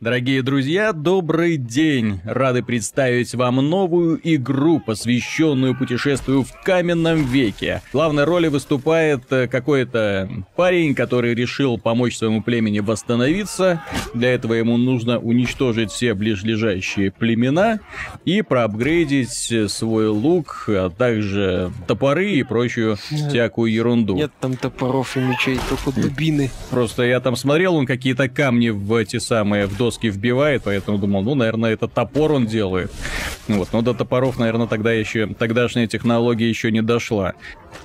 Дорогие друзья, добрый день! Рады представить вам новую игру, посвященную путешествию в каменном веке. В главной роли выступает э, какой-то парень, который решил помочь своему племени восстановиться. Для этого ему нужно уничтожить все ближайшие племена и проапгрейдить свой лук, а также топоры и прочую Нет. всякую ерунду. Нет там топоров и мечей, только дубины. Просто я там смотрел, он какие-то камни в эти самые, в доски вбивает, поэтому думал, ну, наверное, это топор он делает. Вот, но до топоров, наверное, тогда еще, тогдашняя технология еще не дошла.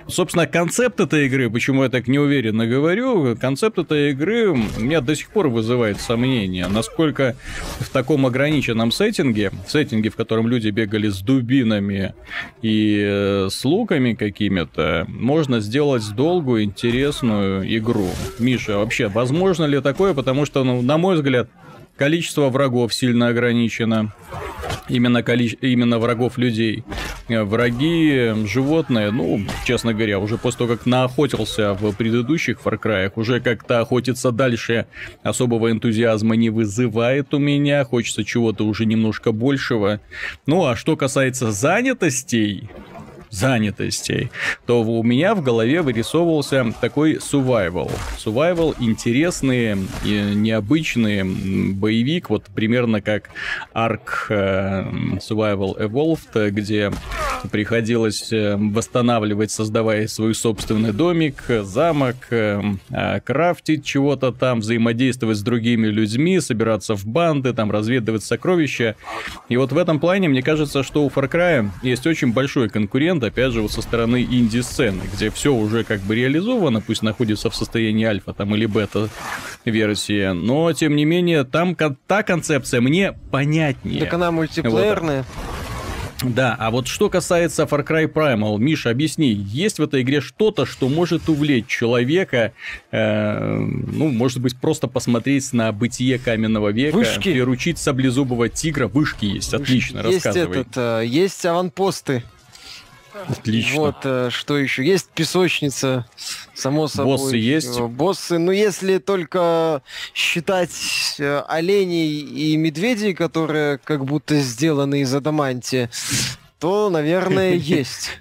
Собственно, концепт этой игры, почему я так неуверенно говорю, концепт этой игры у меня до сих пор вызывает сомнения, насколько в таком ограниченном сеттинге, сеттинге, в котором люди бегали с дубинами и э, с луками какими-то, можно сделать долгую, интересную игру. Миша, вообще, возможно ли такое? Потому что, ну, на мой взгляд, количество врагов сильно ограничено. Именно, коли... именно врагов людей. Э, враги животные, ну, честно говоря, уже после того, как наохотился в предыдущих Far Cry, уже как-то охотиться дальше особого энтузиазма не вызывает у меня. Хочется чего-то уже немножко большего. Ну, а что касается занятостей, занятостей, то у меня в голове вырисовывался такой survival. Survival интересный, необычный боевик, вот примерно как Ark э, Survival Evolved, где приходилось э, восстанавливать, создавая свой собственный домик, замок, э, крафтить чего-то там, взаимодействовать с другими людьми, собираться в банды, там разведывать сокровища. И вот в этом плане мне кажется, что у Far Cry есть очень большой конкурент, опять же, вот со стороны инди-сцены, где все уже как бы реализовано, пусть находится в состоянии альфа там или бета-версии, но, тем не менее, там та концепция мне понятнее. Так она мультиплеерная. Вот. Да, а вот что касается Far Cry Primal, Миша, объясни, есть в этой игре что-то, что может увлечь человека, э, ну, может быть, просто посмотреть на бытие каменного века, Вышки. приручить саблезубого тигра, вышки есть, отлично, есть рассказывай. Этот, э, есть аванпосты, Отлично. Вот, э, что еще? Есть песочница, само собой. Боссы есть? Э, боссы, ну, если только считать э, оленей и медведей, которые как будто сделаны из адамантия, то, наверное, есть.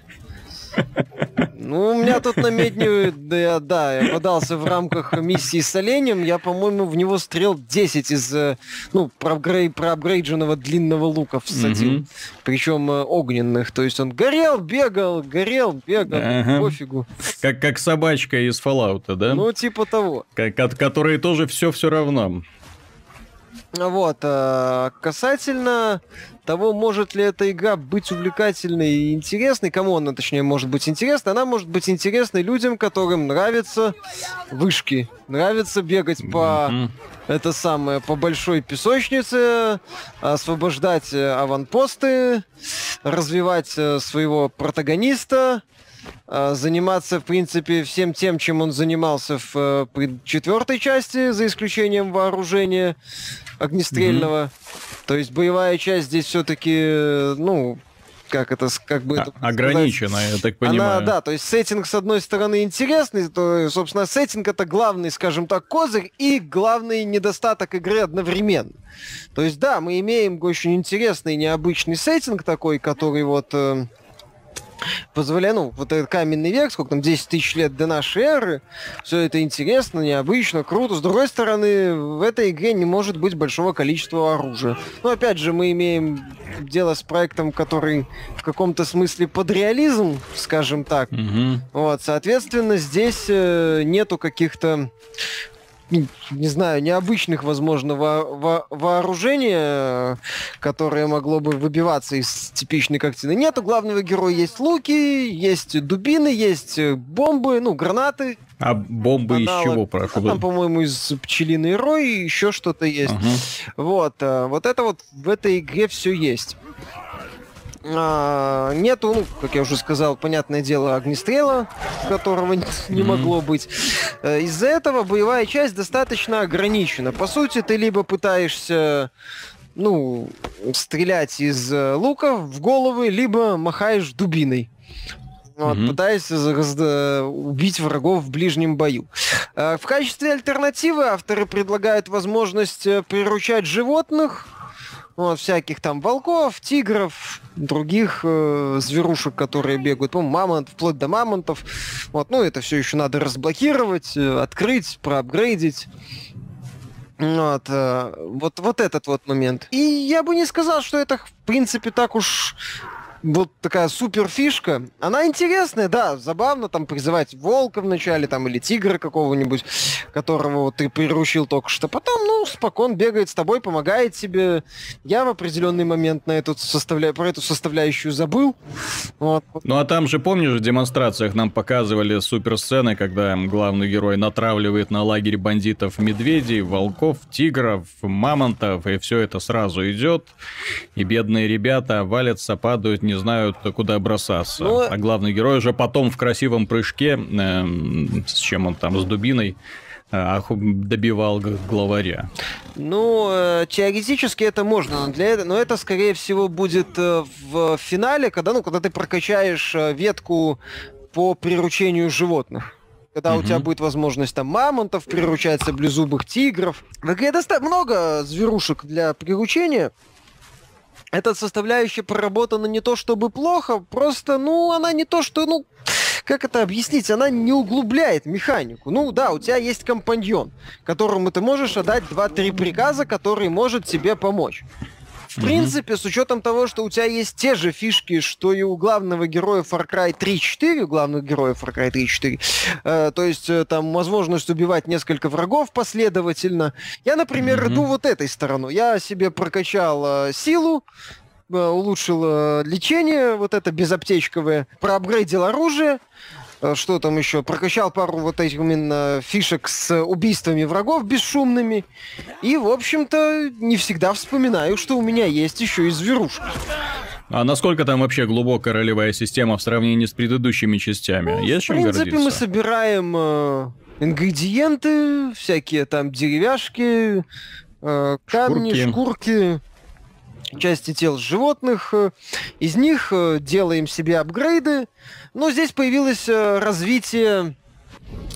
Ну, у меня тут на медне, да, я, да, я подался в рамках миссии с оленем, я, по-моему, в него стрел 10 из, э, ну, проапгрей, проапгрейдженного длинного лука всадил. Mm-hmm. Причем э, огненных. То есть он горел, бегал, горел, бегал, ага. пофигу. Как, как собачка из Fallout, да? Ну, типа того. Как, от которой тоже все все равно. Вот, а касательно того, может ли эта игра быть увлекательной и интересной, кому она, точнее, может быть интересна, она может быть интересной людям, которым нравятся вышки, нравится бегать по mm-hmm. это самое по большой песочнице, освобождать э, аванпосты, развивать э, своего протагониста, э, заниматься, в принципе, всем тем, чем он занимался в четвертой части, за исключением вооружения огнестрельного. Mm-hmm. То есть боевая часть здесь все-таки, ну, как это, как бы... это ограничена, я так понимаю. Она, да, то есть сеттинг, с одной стороны, интересный, то, собственно, сеттинг это главный, скажем так, козырь и главный недостаток игры одновременно. То есть, да, мы имеем очень интересный, необычный сеттинг такой, который вот... Э, позволяет, ну, вот этот каменный век, сколько там, 10 тысяч лет до нашей эры, все это интересно, необычно, круто. С другой стороны, в этой игре не может быть большого количества оружия. Но опять же, мы имеем дело с проектом, который в каком-то смысле под реализм, скажем так. Угу. Вот, соответственно, здесь э, нету каких-то ну, не знаю, необычных, возможно, во во вооружения, которое могло бы выбиваться из типичной картины. Нет, у главного героя есть луки, есть дубины, есть бомбы, ну, гранаты. А бомбы аналог. из чего, прошу? А там, по-моему, из пчелиной рой еще что-то есть. Угу. Вот, э, вот это вот в этой игре все есть. А, нету, ну, как я уже сказал, понятное дело, огнестрела, которого не, могло быть. Э, из-за этого боевая часть достаточно ограничена. По сути, ты либо пытаешься ну, стрелять из э, лука в головы, либо махаешь дубиной. вот, пытаясь убить врагов в ближнем бою. В качестве альтернативы авторы предлагают возможность приручать животных, вот, всяких там волков, тигров, других э, зверушек, которые бегают, по мамонт, вплоть до мамонтов. Вот, ну, это все еще надо разблокировать, э, открыть, проапгрейдить. Вот, э, вот, вот этот вот момент. И я бы не сказал, что это, в принципе, так уж вот такая супер фишка. Она интересная, да, забавно там призывать волка вначале там или тигра какого-нибудь, которого вот ты приручил только что. Потом, ну, спокон бегает с тобой, помогает тебе. Я в определенный момент на эту составля... про эту составляющую забыл. Вот. Ну а там же, помнишь, в демонстрациях нам показывали супер сцены, когда главный герой натравливает на лагерь бандитов медведей, волков, тигров, мамонтов, и все это сразу идет, и бедные ребята валятся, падают, не знают, куда бросаться. Ну, а главный герой уже потом в красивом прыжке, э, с чем он там, с дубиной, э, добивал главаря. Ну, э, теоретически это можно, но, для этого, но это, скорее всего, будет э, в финале, когда, ну, когда ты прокачаешь ветку по приручению животных когда угу. у тебя будет возможность там мамонтов приручать, саблезубых тигров. В игре достаточно много зверушек для приручения эта составляющая проработана не то чтобы плохо, просто, ну, она не то что, ну, как это объяснить, она не углубляет механику. Ну да, у тебя есть компаньон, которому ты можешь отдать 2-3 приказа, который может тебе помочь. В mm-hmm. принципе, с учетом того, что у тебя есть те же фишки, что и у главного героя Far Cry 3.4, у главных героев Far Cry 3.4, э, то есть э, там возможность убивать несколько врагов последовательно. Я, например, mm-hmm. иду вот этой стороной. Я себе прокачал э, силу, э, улучшил э, лечение, вот это безаптечковое, проапгрейдил оружие, что там еще, прокачал пару вот этих именно фишек с убийствами врагов бесшумными. И, в общем-то, не всегда вспоминаю, что у меня есть еще и зверушка. А насколько там вообще глубокая ролевая система в сравнении с предыдущими частями? Ну, есть в принципе, гордиться? мы собираем э, ингредиенты, всякие там деревяшки, э, камни, шкурки. шкурки части тел животных. Из них э, делаем себе апгрейды. Но здесь появилось э, развитие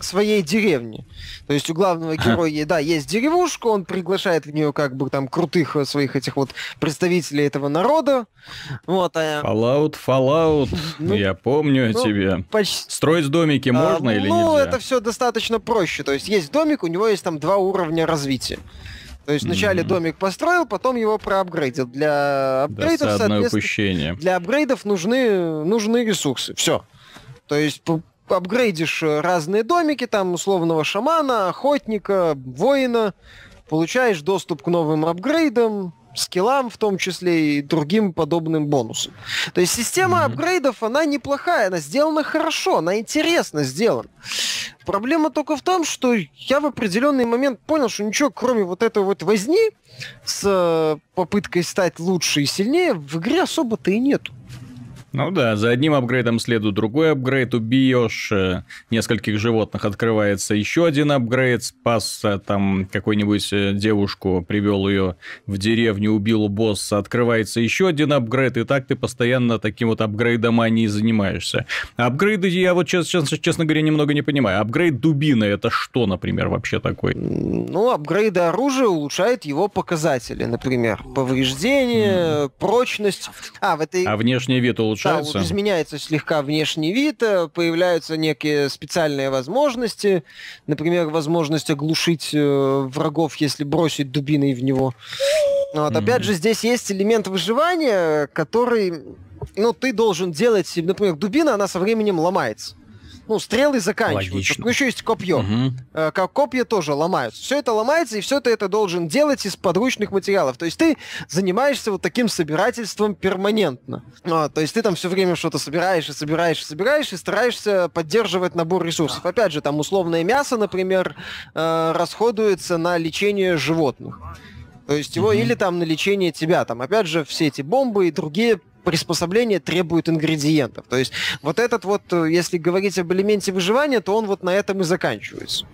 своей деревни. То есть у главного героя, да, есть деревушка, он приглашает в нее как бы там крутых э, своих этих вот представителей этого народа. Вот, а... Fallout, Fallout, ну, я помню ну, тебе. Почти... Строить домики а, можно а, или ну, нельзя? Ну, это все достаточно проще. То есть есть домик, у него есть там два уровня развития. То есть вначале mm-hmm. домик построил, потом его проапгрейдил. Для апгрейдов, соответственно, упущение. для апгрейдов нужны, нужны ресурсы. Все. То есть апгрейдишь разные домики, там условного шамана, охотника, воина, получаешь доступ к новым апгрейдам, скиллам в том числе и другим подобным бонусам. То есть система mm-hmm. апгрейдов, она неплохая, она сделана хорошо, она интересно сделана. Проблема только в том, что я в определенный момент понял, что ничего, кроме вот этой вот возни с э, попыткой стать лучше и сильнее, в игре особо-то и нету. Ну да, за одним апгрейдом следует другой апгрейд, убьешь э, нескольких животных, открывается еще один апгрейд, спас там какую-нибудь э, девушку, привел ее в деревню, убил босса, открывается еще один апгрейд, и так ты постоянно таким вот апгрейдом они занимаешься. Апгрейды я вот, честно, честно говоря, немного не понимаю. Апгрейд дубины, это что, например, вообще такой? Ну, апгрейды оружия улучшают его показатели, например, повреждение, mm. прочность. А, в этой... а внешний вид улучшает улучшается. Да, вот изменяется слегка внешний вид, э, появляются некие специальные возможности, например, возможность оглушить э, врагов, если бросить дубиной в него. Вот, mm-hmm. Опять же, здесь есть элемент выживания, который, ну, ты должен делать, например, дубина, она со временем ломается ну, стрелы заканчиваются. Логично. Ну, еще есть копье. Угу. Как копья тоже ломаются. Все это ломается, и все ты это должен делать из подручных материалов. То есть ты занимаешься вот таким собирательством перманентно. А, то есть ты там все время что-то собираешь и собираешь и собираешь, и стараешься поддерживать набор ресурсов. Опять же, там условное мясо, например, э, расходуется на лечение животных. То есть его mm-hmm. или там на лечение тебя, там опять же все эти бомбы и другие приспособление требует ингредиентов. То есть вот этот вот, э, если говорить об элементе выживания, то он вот на этом и заканчивается.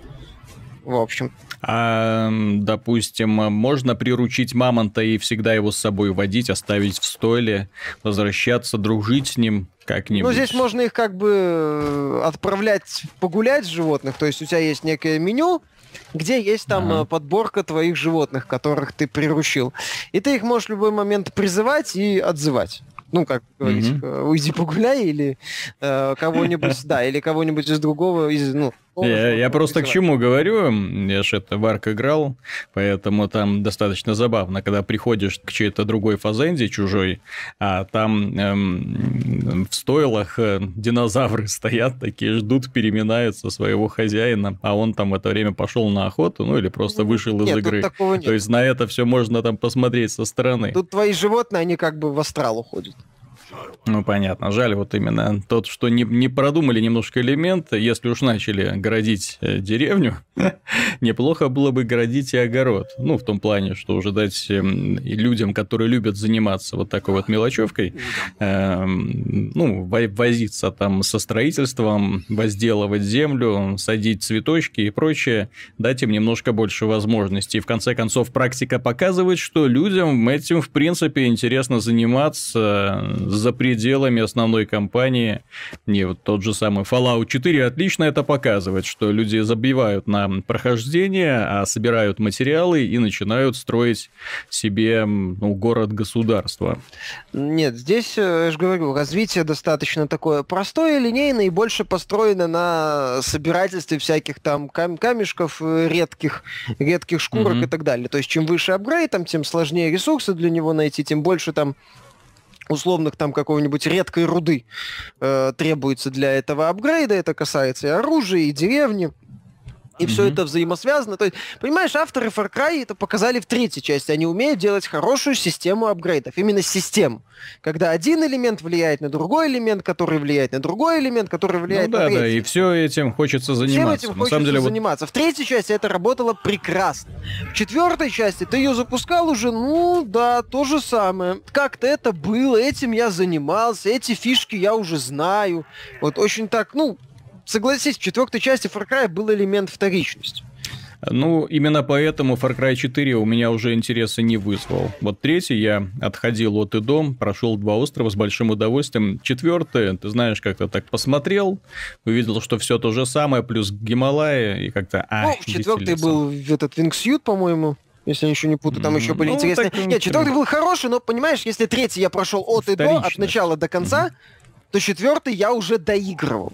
в общем. А, допустим, можно приручить мамонта и всегда его с собой водить, оставить в стойле, возвращаться, дружить с ним как-нибудь? Ну, здесь можно их как бы э, отправлять погулять с животных, то есть у тебя есть некое меню, где есть там ага. Э, подборка твоих животных, которых ты приручил. И ты их можешь в любой момент призывать и отзывать ну, как говорить, mm-hmm. уйди погуляй или э, кого-нибудь, да, или кого-нибудь из другого, из, ну, я, я просто к чему говорю, я же это в Арк играл, поэтому там достаточно забавно, когда приходишь к чьей-то другой фазенде чужой, а там эм, в стойлах э, динозавры стоят такие, ждут, переминаются своего хозяина, а он там в это время пошел на охоту, ну или просто вышел из нет, игры. То есть на это все можно там посмотреть со стороны. Тут твои животные, они как бы в астрал уходят. Ну, понятно. Жаль вот именно тот, что не, не продумали немножко элемент. Если уж начали городить э, деревню, неплохо было бы городить и огород. Ну, в том плане, что уже дать э, людям, которые любят заниматься вот такой вот мелочевкой, э, ну, возиться там со строительством, возделывать землю, садить цветочки и прочее, дать им немножко больше возможностей. И в конце концов, практика показывает, что людям этим, в принципе, интересно заниматься за пределами основной кампании. Не, вот тот же самый Fallout 4 отлично это показывает, что люди забивают на прохождение, а собирают материалы и начинают строить себе ну, город-государство. Нет, здесь, э, я же говорю, развитие достаточно такое простое, линейное и больше построено на собирательстве всяких там кам- камешков э, редких, редких шкурок mm-hmm. и так далее. То есть, чем выше апгрейд, там, тем сложнее ресурсы для него найти, тем больше там условных там какого-нибудь редкой руды э, требуется для этого апгрейда. Это касается и оружия, и деревни. И mm-hmm. все это взаимосвязано. То есть, понимаешь, авторы Far Cry это показали в третьей части. Они умеют делать хорошую систему апгрейдов. Именно систему. Когда один элемент влияет на другой элемент, который влияет на другой элемент, который влияет ну, на да, третий. Да, и все этим хочется заниматься. Всем этим на хочется деле, заниматься. Вот... В третьей части это работало прекрасно. В четвертой части ты ее запускал уже, ну да, то же самое. Как-то это было, этим я занимался, эти фишки я уже знаю. Вот очень так, ну, согласись, в четвертой части Far Cry был элемент вторичности. Ну, именно поэтому Far Cry 4 у меня уже интереса не вызвал. Вот третий я отходил от и дом, прошел два острова с большим удовольствием. Четвертый, ты знаешь, как-то так посмотрел, увидел, что все то же самое, плюс Гималаи, и как-то... А, ну, четвертый был этот Wingsuit, по-моему если я еще не путаю, там еще были ну, интересные. Так, Нет, четвертый был хороший, но понимаешь, если третий я прошел от и до, от начала до конца, mm-hmm. то четвертый я уже доигрывал.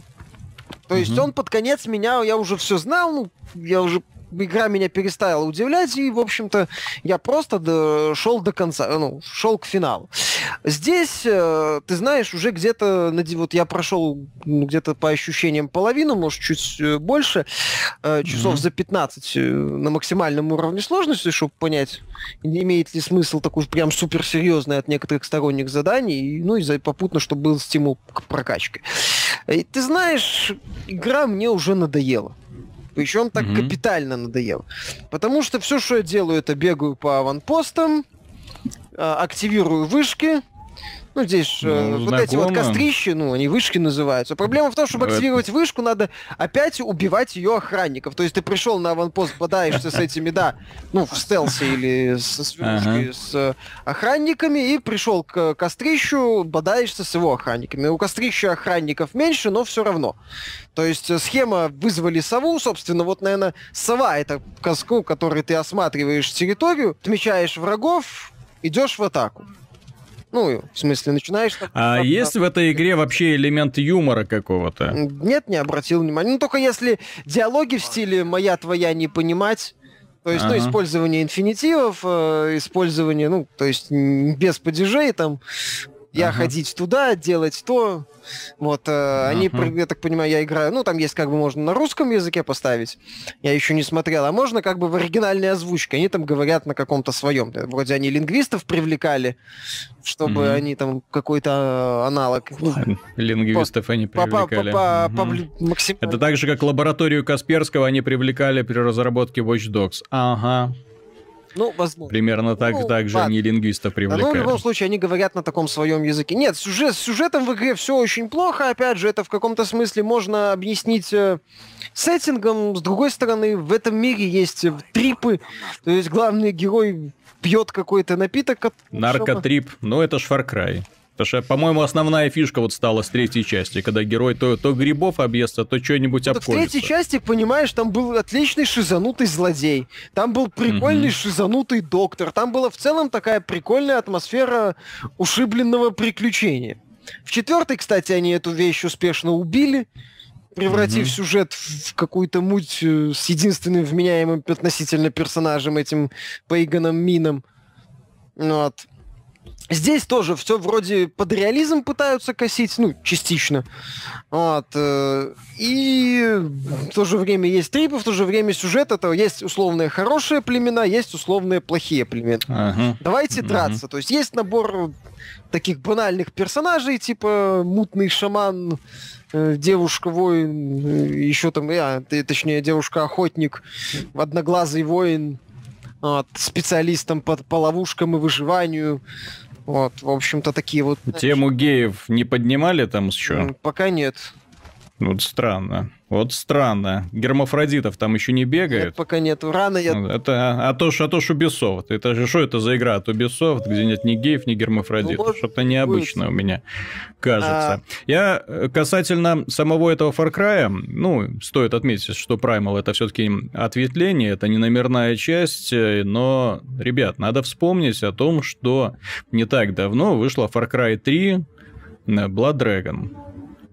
То есть он под конец меня, я уже все знал, ну, я уже игра меня перестала удивлять, и, в общем-то, я просто до, шел до конца, ну, шел к финалу. Здесь, э, ты знаешь, уже где-то, вот я прошел ну, где-то по ощущениям половину, может, чуть э, больше, э, часов mm-hmm. за 15 на максимальном уровне сложности, чтобы понять, имеет ли смысл такой прям суперсерьезный от некоторых сторонних заданий, ну, и попутно, чтобы был стимул к прокачке. И ты знаешь, игра мне уже надоела. Причем так mm-hmm. капитально надоело. Потому что все, что я делаю, это бегаю по аванпостам, а, активирую вышки, ну, здесь ну, вот знакомо. эти вот кострищи, ну, они вышки называются. Проблема в том, чтобы активировать вышку, надо опять убивать ее охранников. То есть ты пришел на аванпост, бодаешься с этими, да, ну, в стелсе или со с, ага. с э, охранниками, и пришел к кострищу, бодаешься с его охранниками. У кострища охранников меньше, но все равно. То есть э, схема вызвали сову, собственно, вот, наверное, сова — это коску, который ты осматриваешь территорию, отмечаешь врагов, идешь в атаку. Ну, в смысле, начинаешь... А там, есть в этой игре вообще элемент юмора какого-то? Нет, не обратил внимания. Ну, только если диалоги в стиле «моя, твоя, не понимать», то есть, ну, ага. ну, использование инфинитивов, э, использование, ну, то есть без падежей, там, я ага. ходить туда, делать то. Вот, э, они, я так понимаю, я играю, ну, там есть как бы можно на русском языке поставить, я еще не смотрел, а можно как бы в оригинальной озвучке, они там говорят на каком-то своем, вроде они лингвистов привлекали, чтобы mm-hmm. они там какой-то аналог... Ну, лингвистов по, они привлекали. По, по. Это так же, как лабораторию Касперского они привлекали при разработке Watch Dogs. Ага. Ну, возможно. Примерно так, Ну, так же ладно. они лингвиста Да, привлекали. ну, в любом случае, они говорят на таком своем языке. Нет, сюжет, с сюжетом в игре все очень плохо. Опять же, это в каком-то смысле можно объяснить э, сеттингом. С другой стороны, в этом мире есть э, трипы. То есть главный герой пьет какой-то напиток. от- Наркотрип, ну это ж Far Cry. Потому что, по-моему, основная фишка вот стала с третьей части, когда герой то, то грибов объестся, то что-нибудь Вот в обколется. третьей части, понимаешь, там был отличный шизанутый злодей, там был прикольный Мгм. шизанутый доктор, там была в целом такая прикольная атмосфера ушибленного приключения. В четвертой, кстати, они эту вещь успешно убили, превратив Мгм. сюжет в какую-то муть э, с единственным вменяемым относительно персонажем, этим Пейганом Мином. Вот. Здесь тоже все вроде под реализм пытаются косить, ну, частично. Вот. э, И в то же время есть трипы, в то же время сюжет это есть условные хорошие племена, есть условные плохие племена. Ага. Давайте драться. То есть есть набор таких банальных персонажей, типа мутный шаман, э, девушка-воин, еще там, т- точнее, девушка-охотник, одноглазый воин, вот, специалистом по, по ловушкам и выживанию. Вот, в общем-то, такие вот... Тему геев не поднимали там еще? Пока нет. Вот странно. Вот странно. Гермафродитов там еще не Нет, бегает. пока нет. Рано я... Ну, Это, а то а то ж Ubisoft. Это же что это за игра от Ubisoft, где нет ни геев, ни гермафродитов? Ну, может Что-то необычное у меня кажется. А. Я э, касательно самого этого Far Cry, ну, стоит отметить, что Primal это все-таки ответвление, это не номерная часть, э, но, ребят, надо вспомнить о том, что не так давно вышла Far Cry 3 э, Blood Dragon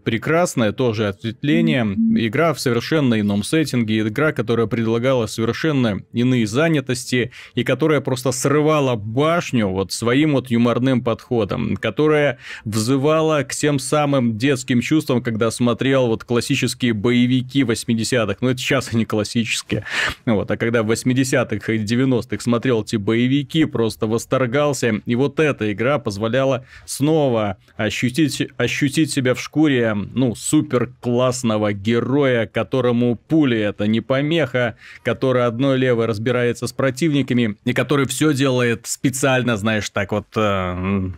прекрасное тоже ответвление. Игра в совершенно ином сеттинге, игра, которая предлагала совершенно иные занятости и которая просто срывала башню вот своим вот юморным подходом, которая взывала к тем самым детским чувствам, когда смотрел вот классические боевики 80-х, ну это сейчас они классические, вот, а когда в 80-х и 90-х смотрел эти боевики, просто восторгался, и вот эта игра позволяла снова ощутить, ощутить себя в шкуре, ну, супер классного героя, которому пули это не помеха, который одной левой разбирается с противниками, и который все делает специально, знаешь, так вот э,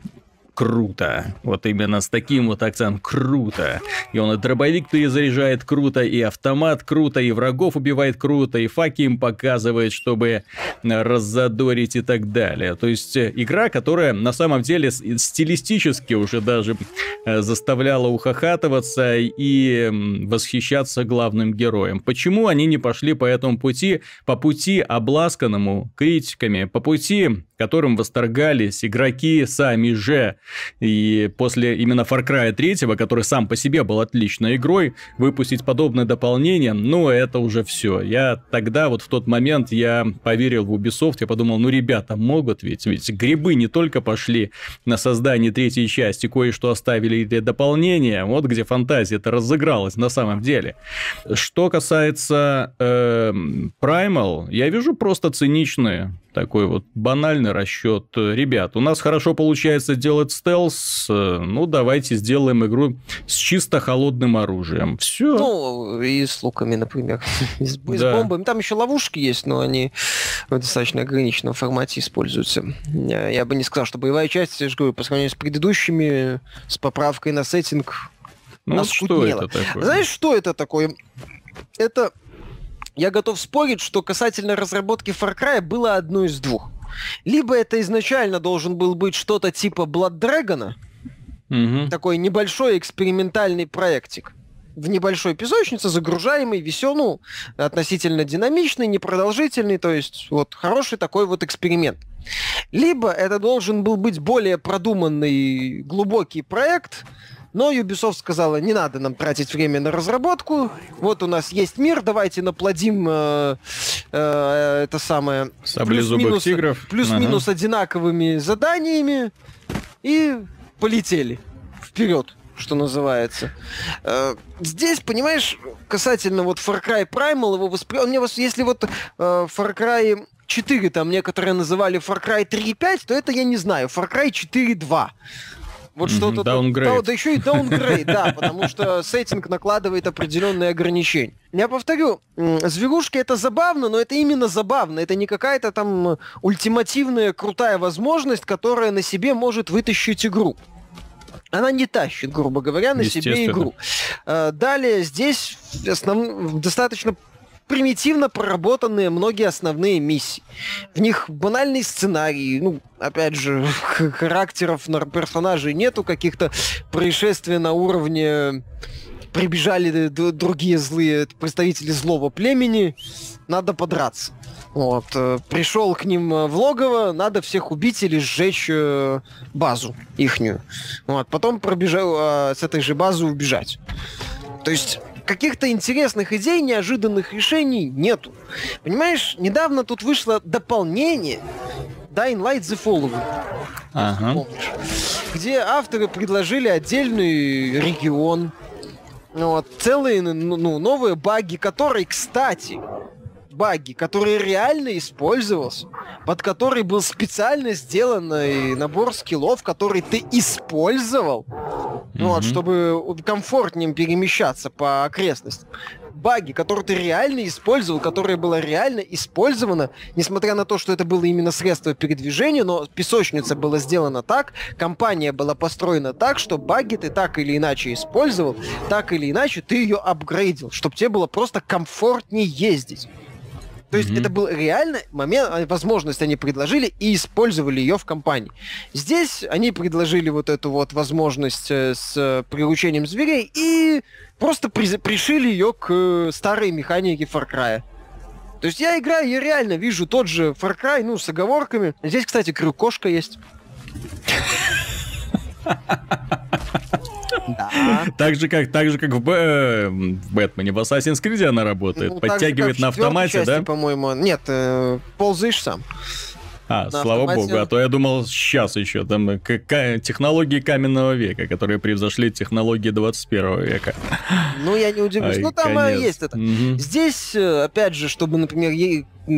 круто. Вот именно с таким вот акцентом круто. И он и дробовик перезаряжает круто, и автомат круто, и врагов убивает круто, и факи им показывает, чтобы раззадорить и так далее. То есть э, игра, которая на самом деле с- стилистически уже даже э, заставляла ухахатываться и восхищаться главным героем. Почему они не пошли по этому пути, по пути обласканному критиками, по пути, которым восторгались игроки сами же. И после именно Far Cry 3, который сам по себе был отличной игрой, выпустить подобное дополнение, ну, это уже все. Я тогда, вот в тот момент, я поверил в Ubisoft, я подумал, ну, ребята могут ведь, ведь грибы не только пошли на создание третьей части, кое-что оставили для дополнения, вот где фантазия-то разыгралась на самом деле. Что касается эм, Primal, я вижу просто циничные такой вот банальный расчет. Ребят, у нас хорошо получается делать стелс, э, ну давайте сделаем игру с чисто холодным оружием. Все. Ну, и с луками, например. И с, и с Да. бомбами. Там еще ловушки есть, но они в достаточно ограниченном формате используются. Я, я бы не сказал, что боевая часть, я же говорю, по сравнению с предыдущими, с поправкой на сеттинг, ну что это такое? Знаешь, что это такое? Это... Я готов спорить, что касательно разработки Far Cry было одно из двух. Либо это изначально должен был быть что-то типа Blood Dragon, Мгм. такой небольшой экспериментальный проектик. В небольшой песочнице, загружаемый, веселый, ну, относительно динамичный, непродолжительный, то есть вот хороший такой вот эксперимент. Либо это должен был быть более продуманный, глубокий проект, но Ubisoft сказала, не надо нам тратить время на разработку, вот у нас есть мир, давайте наплодим э, э, это самое... Плюс-минус- тигров. Плюс-минус одинаковыми заданиями и полетели вперед, что называется. Э, Здесь, понимаешь, касательно вот Far Cry Primal, его воспри... он мне вос- если вот э, Far Cry 4 там некоторые называли Far Cry 3.5, то это я не знаю. Far Cry 4.2. Вот что-то... Downgrade. Да, да еще и downgrade, да, потому что сеттинг накладывает определенные ограничения. Я повторю, зверушки это забавно, но это именно забавно. Это не какая-то там ультимативная крутая возможность, которая на себе может вытащить игру она не тащит, грубо говоря, на себе игру. Э, далее здесь основ... достаточно примитивно проработанные многие основные миссии. В них банальный сценарий, ну, опять же, характеров на персонажей нету, каких-то происшествий на уровне прибежали другие злые представители злого племени, надо подраться. Вот. Э, Пришел к ним э, в логово, надо всех убить или сжечь э, базу ихнюю. Вот. Потом пробежал с этой же базы убежать. То есть каких-то интересных идей, неожиданных решений нету. Понимаешь, недавно тут вышло дополнение Dying Light The Following. Ага. Помнишь? Где авторы предложили отдельный регион, вот, целые ну, новые баги, которые, кстати, баги, который реально использовался, под который был специально сделан набор скиллов, который ты использовал, mm-hmm. вот, чтобы комфортнее перемещаться по окрестностям. Баги, которые ты реально использовал, которые было реально использовано, несмотря на то, что это было именно средство передвижения, но песочница была сделана так, компания была построена так, что баги ты так или иначе использовал, так или иначе ты ее апгрейдил, чтобы тебе было просто комфортнее ездить. То есть mm-hmm. это был реально момент, а, возможность они предложили и использовали ее в компании. Здесь они предложили вот эту вот возможность э, с приручением зверей и просто при- пришили ее к старой механике Far Cry. То есть я играю, я реально вижу тот же Far Cry, ну, с оговорками. Здесь, кстати, крюкошка есть. Да. Так же, как, так же, как в, Б... в Бэтмене, в Assassin's Creed она работает. Ну, Подтягивает на автомате, части, да? по-моему. Нет, э, ползаешь сам. А, на слава автомате... богу, а то я думал сейчас еще, там технологии каменного века, которые превзошли технологии 21 века. Ну, я не удивлюсь. Ай, ну, там а, конец. есть это. Угу. Здесь, э, опять же, чтобы, например,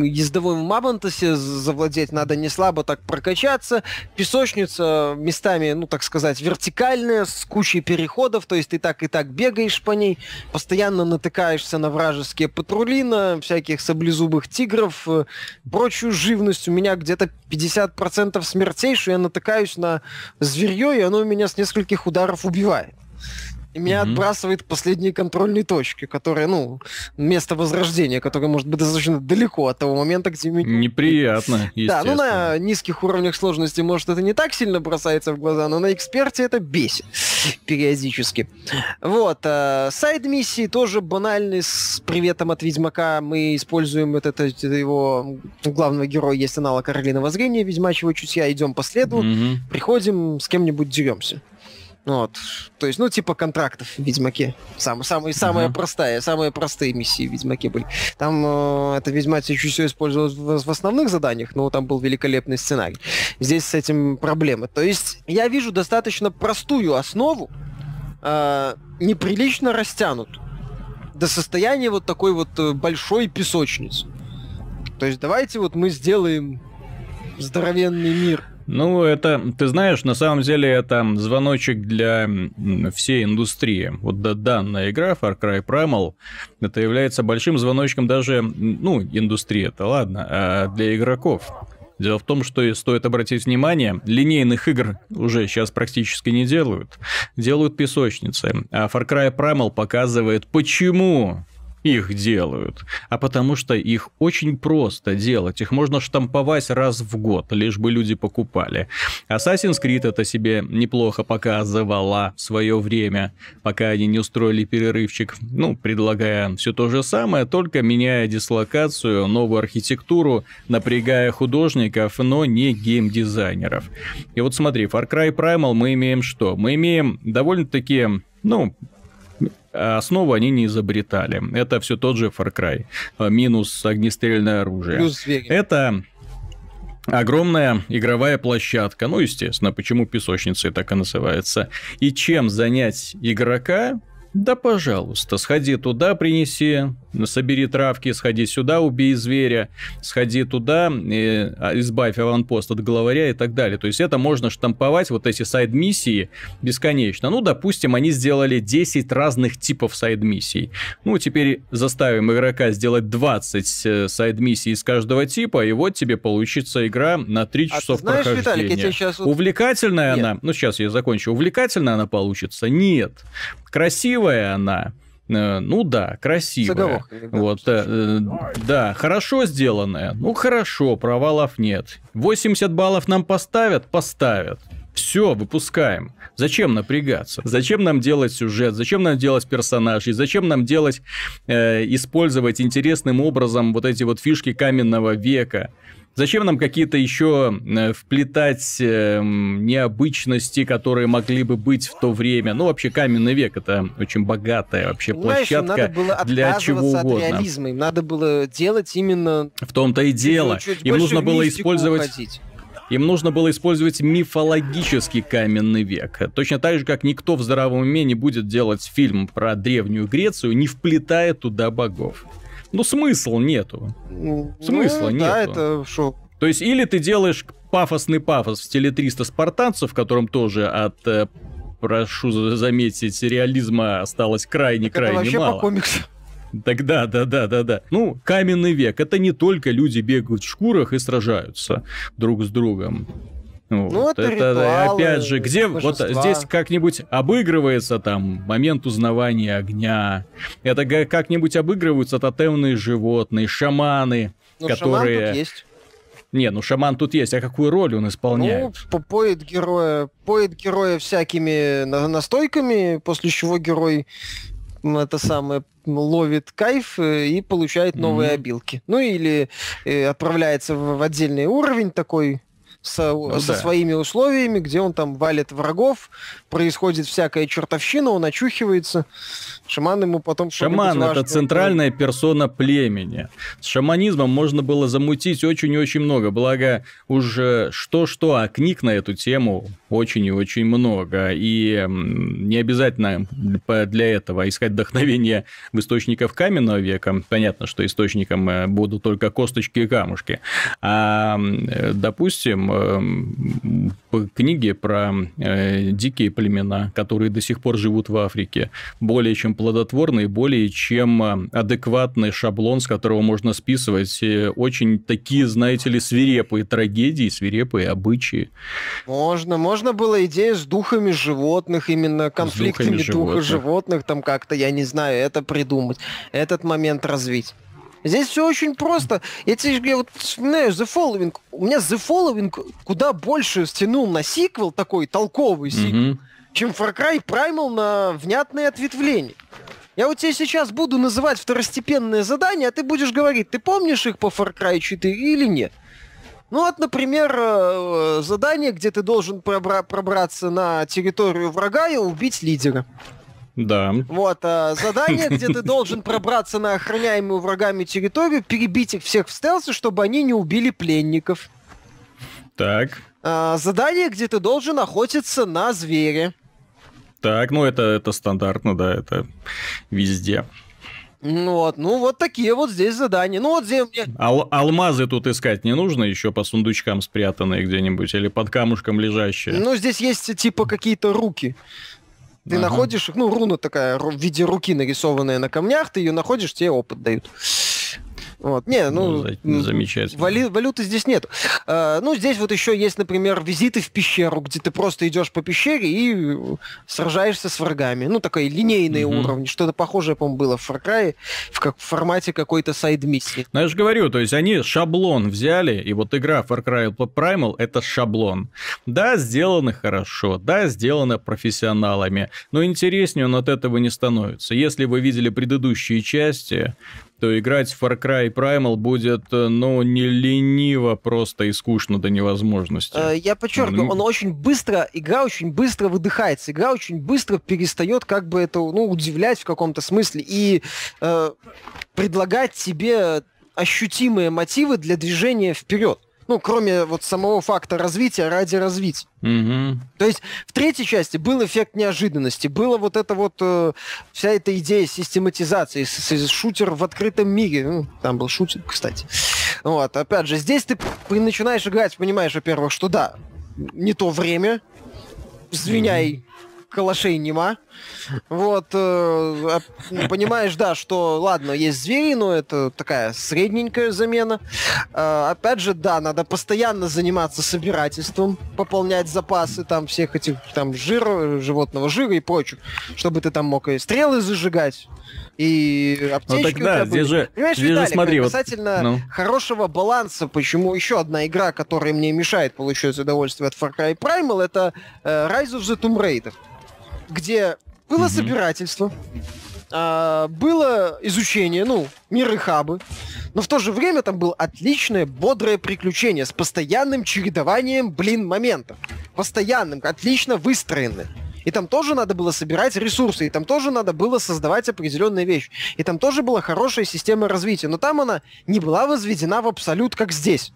ездовым Мамонтосе завладеть надо не слабо так прокачаться. Песочница местами, ну, так сказать, вертикальная, с кучей переходов, то есть ты так и так бегаешь по ней, постоянно натыкаешься на вражеские патрули, на всяких саблезубых тигров, э, прочую живность. У меня где-то 50% смертей, что я натыкаюсь на зверье, и оно меня с нескольких ударов убивает. И меня mm-hmm. отбрасывает последние контрольные точки, которые, ну, место возрождения, которое может быть достаточно далеко от того момента, где меня... Неприятно, Да, ну на низких уровнях сложности, может, это не так сильно бросается в глаза, но на эксперте это бесит периодически. Вот. А, сайд-миссии тоже банальные, с приветом от Ведьмака. Мы используем этот, этот его главного героя, есть аналог Орлиного зрения, Ведьмачьего чутья, идем по следу, mm-hmm. приходим, с кем-нибудь деремся. Вот. То есть, ну, типа контрактов в Ведьмаке. Сам, самая uh-huh. простая, самые простые миссии в Ведьмаке были. Там э, это Ведьмак чуть все использовалось в, в основных заданиях, но там был великолепный сценарий. Здесь с этим проблемы. То есть, я вижу достаточно простую основу, э, неприлично растянутую до состояния вот такой вот э, большой песочницы. То есть, давайте вот мы сделаем здоровенный мир ну, это, ты знаешь, на самом деле это звоночек для всей индустрии. Вот данная игра Far Cry Primal, это является большим звоночком даже, ну, индустрии, это ладно, а для игроков. Дело в том, что стоит обратить внимание, линейных игр уже сейчас практически не делают. Делают песочницы. А Far Cry Primal показывает, почему их делают, а потому что их очень просто делать. Их можно штамповать раз в год, лишь бы люди покупали. Assassin's Creed это себе неплохо показывала в свое время, пока они не устроили перерывчик, ну, предлагая все то же самое, только меняя дислокацию, новую архитектуру, напрягая художников, но не геймдизайнеров. И вот смотри, Far Cry Primal мы имеем что? Мы имеем довольно-таки ну, основу они не изобретали. Это все тот же Far Cry. Э, минус огнестрельное оружие. Плюс Это огромная игровая площадка. Ну, естественно, почему песочница так и называется. И чем занять игрока? Да, пожалуйста, сходи туда, принеси собери травки, сходи сюда, убей зверя, сходи туда, и, а, избавь аванпост от главаря и так далее. То есть это можно штамповать, вот эти сайд-миссии бесконечно. Ну, допустим, они сделали 10 разных типов сайд-миссий. Ну, теперь заставим игрока сделать 20 э, сайд-миссий из каждого типа, и вот тебе получится игра на 3 а часов знаешь, прохождения. Виталик, сейчас вот... Увлекательная Нет. она, ну, сейчас я закончу, увлекательная она получится? Нет. Красивая она? Э, ну да, красивая. Вот, э, э, да, хорошо сделанная. Ну хорошо, провалов нет. 80 баллов нам поставят? Поставят. Все, выпускаем. Зачем напрягаться? Зачем нам делать сюжет? Зачем нам делать персонажей? Зачем нам делать, э, использовать интересным образом вот эти вот фишки каменного века? Зачем нам какие-то еще э, вплетать э, необычности, которые могли бы быть в то время? Ну, вообще, каменный век это очень богатая вообще Понимаешь, площадка надо было для чего угодно. От реализма. Им надо было делать именно... В том-то и дело. Чуть Им нужно было использовать... Уходить. Им нужно было использовать мифологический каменный век. Точно так же, как никто в здравом уме не будет делать фильм про Древнюю Грецию, не вплетая туда богов. Ну, смысла нету. Смысла ну, нету. Да, это шо? То есть, или ты делаешь пафосный пафос в стиле 300 спартанцев, в котором тоже от э, прошу заметить, реализма осталось крайне-крайне мало. По комиксу. Тогда, да, да, да, да. Ну, каменный век. Это не только люди бегают в шкурах и сражаются друг с другом. Ну, вот, это, ритуалы, опять же, где божества. вот здесь как-нибудь обыгрывается там момент узнавания огня. Это как-нибудь обыгрываются тотемные животные, шаманы, ну, которые. Шаман тут есть. Не, ну шаман тут есть, а какую роль он исполняет? Ну, поет героя, поет героя всякими настойками, после чего герой это самое ловит кайф э, и получает новые mm-hmm. обилки. Ну или э, отправляется в, в отдельный уровень такой со, ну, со да. своими условиями, где он там валит врагов, происходит всякая чертовщина, он очухивается. Шаман ему потом... Шаман — это центральная персона племени. С шаманизмом можно было замутить очень и очень много. Благо, уже что-что, а книг на эту тему очень и очень много. И не обязательно для этого искать вдохновение в источниках каменного века. Понятно, что источником э, будут только косточки и камушки. А, допустим, эм, книги про э, дикие племена, которые до сих пор живут в Африке, более чем плодотворный, более чем э, адекватный шаблон, с которого можно списывать очень такие, знаете ли, свирепые трагедии, свирепые обычаи. Можно, можно было идею с духами животных, именно конфликтами духа животных. животных, там как-то, я не знаю, это придумать, этот момент развить. Здесь все очень просто. Я тебе я вот вспоминаю The Following. У меня The Following куда больше стянул на сиквел, такой толковый сиквел, mm-hmm. чем Far Cry Primal на внятные ответвления. Я вот тебе сейчас буду называть второстепенные задания, а ты будешь говорить, ты помнишь их по Far Cry 4 или нет? Ну вот, например, э, задание, где ты должен пробра- пробраться на территорию врага и убить лидера. Да. Вот, а задание, где ты должен пробраться на охраняемую врагами территорию, перебить их всех в стелсе, чтобы они не убили пленников. Так. А, задание, где ты должен охотиться на зверя. Так, ну это, это стандартно, да, это везде. Ну вот, ну вот такие вот здесь задания. Ну вот здесь мне... Ал- алмазы тут искать не нужно еще по сундучкам спрятанные где-нибудь или под камушком лежащие? Ну здесь есть типа какие-то руки. Ты ага. находишь, ну руна такая в виде руки нарисованная на камнях, ты ее находишь, тебе опыт дают. Вот. Не, ну, ну замечательно. Вали, валюты здесь нет. А, ну, здесь вот еще есть, например, визиты в пещеру, где ты просто идешь по пещере и сражаешься с врагами. Ну, такой линейные угу. уровни. Что-то похожее, по-моему, было в Far Cry, в, как, в формате какой-то сайд-миссии. Ну, я же говорю, то есть они шаблон взяли, и вот игра Far Cry Primal — это шаблон. Да, сделано хорошо, да, сделано профессионалами, но интереснее он от этого не становится. Если вы видели предыдущие части, то играть в Far Cry Primal будет, э, ну, не лениво просто и скучно до невозможности. Э, я подчеркиваю, он очень быстро, игра очень быстро выдыхается, игра очень быстро перестает как бы это, ну, удивлять в каком-то смысле и э, предлагать тебе ощутимые мотивы для движения вперед. Ну, кроме вот самого факта развития ради развития. Угу. То есть в третьей части был эффект неожиданности, было вот это вот э, вся эта идея систематизации, с, с, шутер в открытом мире. Ну, там был шутер, кстати. Вот, опять же, здесь ты начинаешь играть, понимаешь, во-первых, что да, не то время, извиняй, калашей нема. Вот, э, понимаешь, да, что, ладно, есть звери, но это такая средненькая замена. Э, опять же, да, надо постоянно заниматься собирательством, пополнять запасы там всех этих, там, жира, животного жира и прочих, чтобы ты там мог и стрелы зажигать, и аптечки ну, тогда, здесь же, Понимаешь, здесь Виталик, же смотри, касательно вот, ну. хорошего баланса, почему еще одна игра, которая мне мешает получать удовольствие от Far Cry Primal, это э, Rise of the Tomb Raider где было mm-hmm. собирательство, а, было изучение, ну, миры хабы, но в то же время там было отличное, бодрое приключение с постоянным чередованием, блин, моментов. Постоянным, отлично выстроенным. И там тоже надо было собирать ресурсы, и там тоже надо было создавать определенные вещи. И там тоже была хорошая система развития. Но там она не была возведена в абсолют, как здесь.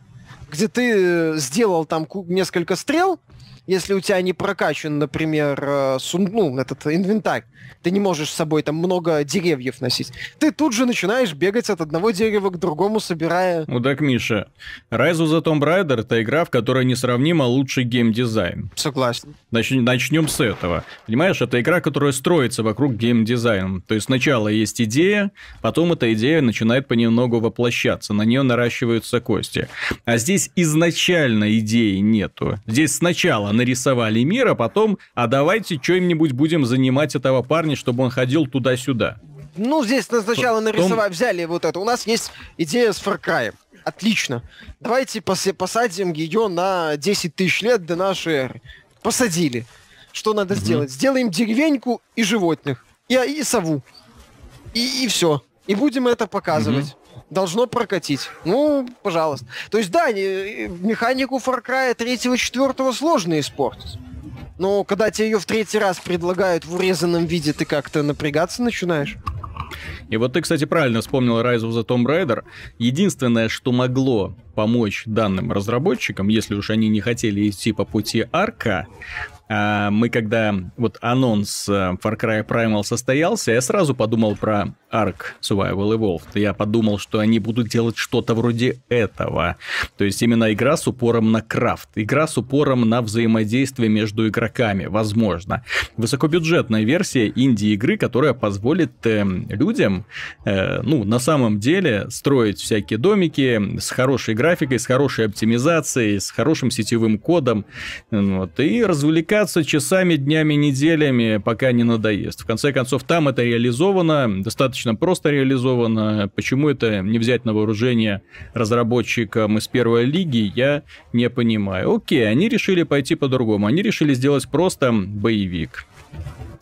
Где ты э, сделал там несколько стрел, если у тебя не прокачан, например, э, сун, ну, этот инвентарь, ты не можешь с собой там много деревьев носить, ты тут же начинаешь бегать от одного дерева к другому, собирая... Ну так, Миша, Rise of the Tomb Raider — это игра, в которой несравнимо лучший геймдизайн. Согласен. Нач... Начнем с этого. Понимаешь, это игра, которая строится вокруг геймдизайна. То есть сначала есть идея, потом эта идея начинает понемногу воплощаться, на нее наращиваются кости. А здесь изначально идеи нету. Здесь сначала нарисовали мир, а потом, а давайте что-нибудь будем занимать этого парня, чтобы он ходил туда-сюда. Ну, здесь сначала нарисовали, взяли вот это. У нас есть идея с Cry. Отлично. Давайте пос посадим ее на 10 тысяч лет до нашей эры. Посадили. Что надо угу. сделать? Сделаем деревеньку и животных. И, и сову. И, и все. И будем это показывать. Угу должно прокатить. Ну, пожалуйста. То есть, да, механику Far Cry 3-4 сложно испортить. Но когда тебе ее в третий раз предлагают в урезанном виде, ты как-то напрягаться начинаешь. И вот ты, кстати, правильно вспомнил Rise of the Tomb Raider. Единственное, что могло помочь данным разработчикам, если уж они не хотели идти по пути арка, мы когда вот анонс э, Far Cry Primal состоялся, я сразу подумал про Ark Survival Evolved. Я подумал, что они будут делать что-то вроде этого. То есть именно игра с упором на крафт, игра с упором на взаимодействие между игроками, возможно. Высокобюджетная версия инди-игры, которая позволит э, людям, э, ну, на самом деле, строить всякие домики с хорошей графикой, с хорошей оптимизацией, с хорошим сетевым кодом, вот, и развлекать увлекаться часами, днями, неделями, пока не надоест. В конце концов, там это реализовано, достаточно просто реализовано. Почему это не взять на вооружение разработчикам из первой лиги, я не понимаю. Окей, они решили пойти по-другому. Они решили сделать просто боевик